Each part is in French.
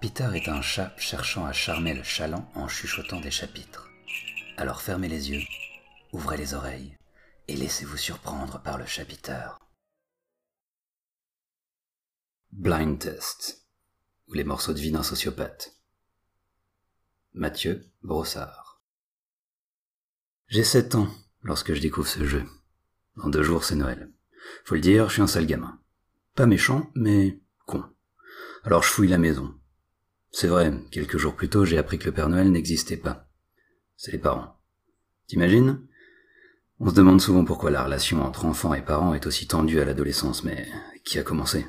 Peter est un chat cherchant à charmer le chaland en chuchotant des chapitres. Alors fermez les yeux, ouvrez les oreilles et laissez-vous surprendre par le chapiteur. Blind Test, ou les morceaux de vie d'un sociopathe. Mathieu Brossard. J'ai 7 ans lorsque je découvre ce jeu. Dans deux jours, c'est Noël. Faut le dire, je suis un sale gamin. Pas méchant, mais con. Alors je fouille la maison. C'est vrai, quelques jours plus tôt, j'ai appris que le Père Noël n'existait pas. C'est les parents. T'imagines? On se demande souvent pourquoi la relation entre enfants et parents est aussi tendue à l'adolescence, mais qui a commencé?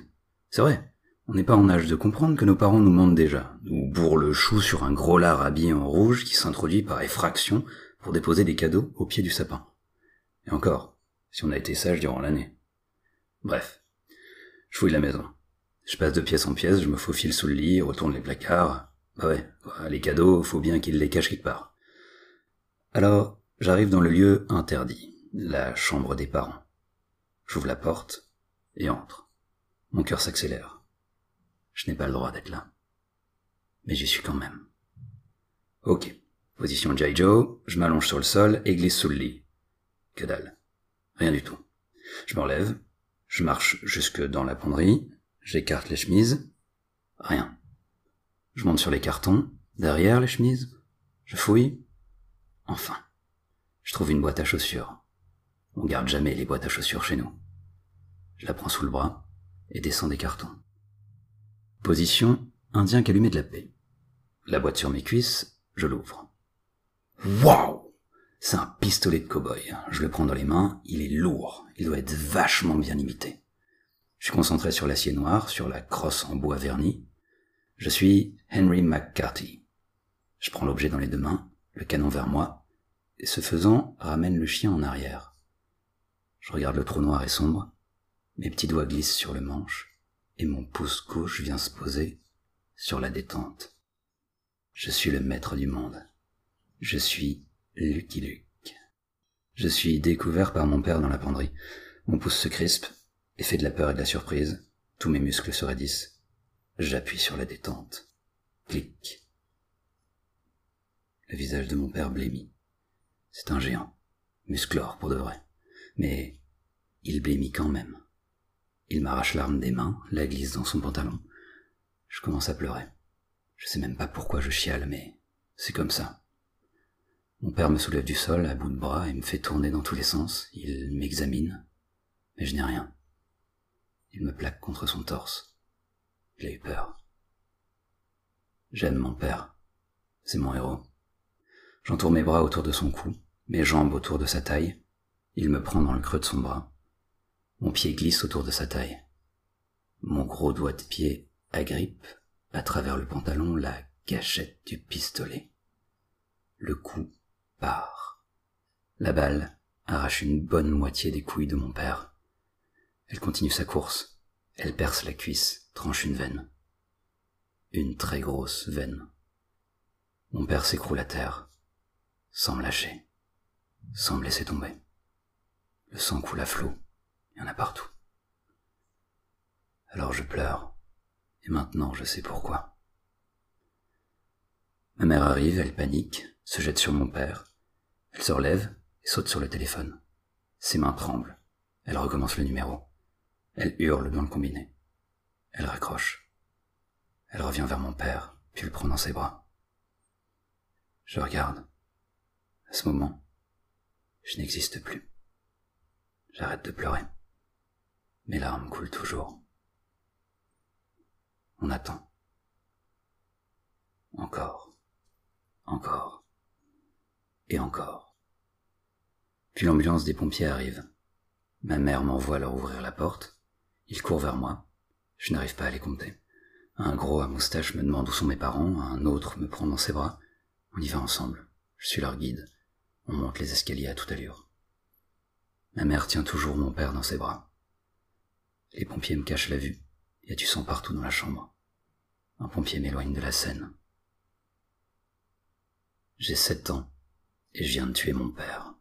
C'est vrai, on n'est pas en âge de comprendre que nos parents nous mentent déjà, nous bourrent le chou sur un gros lard habillé en rouge qui s'introduit par effraction pour déposer des cadeaux au pied du sapin. Et encore, si on a été sage durant l'année. Bref, je fouille la maison. Je passe de pièce en pièce, je me faufile sous le lit, retourne les placards. Bah ouais, les cadeaux, faut bien qu'ils les cachent quelque part. Alors, j'arrive dans le lieu interdit, la chambre des parents. J'ouvre la porte et entre. Mon cœur s'accélère. Je n'ai pas le droit d'être là. Mais j'y suis quand même. Ok. Position Jai Joe, je m'allonge sur le sol et glisse sous le lit. Que dalle. Rien du tout. Je me relève, je marche jusque dans la penderie, j'écarte les chemises. Rien. Je monte sur les cartons, derrière les chemises, je fouille. Enfin. Je trouve une boîte à chaussures. On garde jamais les boîtes à chaussures chez nous. Je la prends sous le bras et descends des cartons. Position indien calumet de la paix. La boîte sur mes cuisses, je l'ouvre. Waouh C'est un pistolet de cow-boy. Je le prends dans les mains, il est lourd, il doit être vachement bien imité. Je suis concentré sur l'acier noir, sur la crosse en bois verni. Je suis Henry McCarthy. Je prends l'objet dans les deux mains, le canon vers moi, et ce faisant, ramène le chien en arrière. Je regarde le trou noir et sombre, mes petits doigts glissent sur le manche, et mon pouce gauche vient se poser sur la détente. Je suis le maître du monde. Je suis Lucky Luke. Je suis découvert par mon père dans la penderie. Mon pouce se crispe et fait de la peur et de la surprise. Tous mes muscles se raidissent. J'appuie sur la détente. Clic. Le visage de mon père blêmit. C'est un géant. Musclore pour de vrai. Mais il blêmit quand même. Il m'arrache l'arme des mains, la glisse dans son pantalon. Je commence à pleurer. Je sais même pas pourquoi je chiale, mais c'est comme ça. Mon père me soulève du sol à bout de bras et me fait tourner dans tous les sens. Il m'examine, mais je n'ai rien. Il me plaque contre son torse. J'ai eu peur. J'aime mon père. C'est mon héros. J'entoure mes bras autour de son cou, mes jambes autour de sa taille. Il me prend dans le creux de son bras. Mon pied glisse autour de sa taille. Mon gros doigt de pied agrippe, à travers le pantalon, la gâchette du pistolet. Le coup La balle arrache une bonne moitié des couilles de mon père. Elle continue sa course. Elle perce la cuisse, tranche une veine. Une très grosse veine. Mon père s'écroule à terre, sans me lâcher, sans me laisser tomber. Le sang coule à flot. Il y en a partout. Alors je pleure, et maintenant je sais pourquoi. Ma mère arrive, elle panique, se jette sur mon père. Elle se relève et saute sur le téléphone. Ses mains tremblent. Elle recommence le numéro. Elle hurle dans le combiné. Elle raccroche. Elle revient vers mon père, puis le prend dans ses bras. Je regarde. À ce moment, je n'existe plus. J'arrête de pleurer. Mes larmes coulent toujours. On attend. Encore. Encore. Puis l'ambulance des pompiers arrive. Ma mère m'envoie leur ouvrir la porte. Ils courent vers moi. Je n'arrive pas à les compter. Un gros à moustache me demande où sont mes parents, un autre me prend dans ses bras. On y va ensemble. Je suis leur guide. On monte les escaliers à toute allure. Ma mère tient toujours mon père dans ses bras. Les pompiers me cachent la vue. Il y a du sang partout dans la chambre. Un pompier m'éloigne de la scène. J'ai sept ans et je viens de tuer mon père.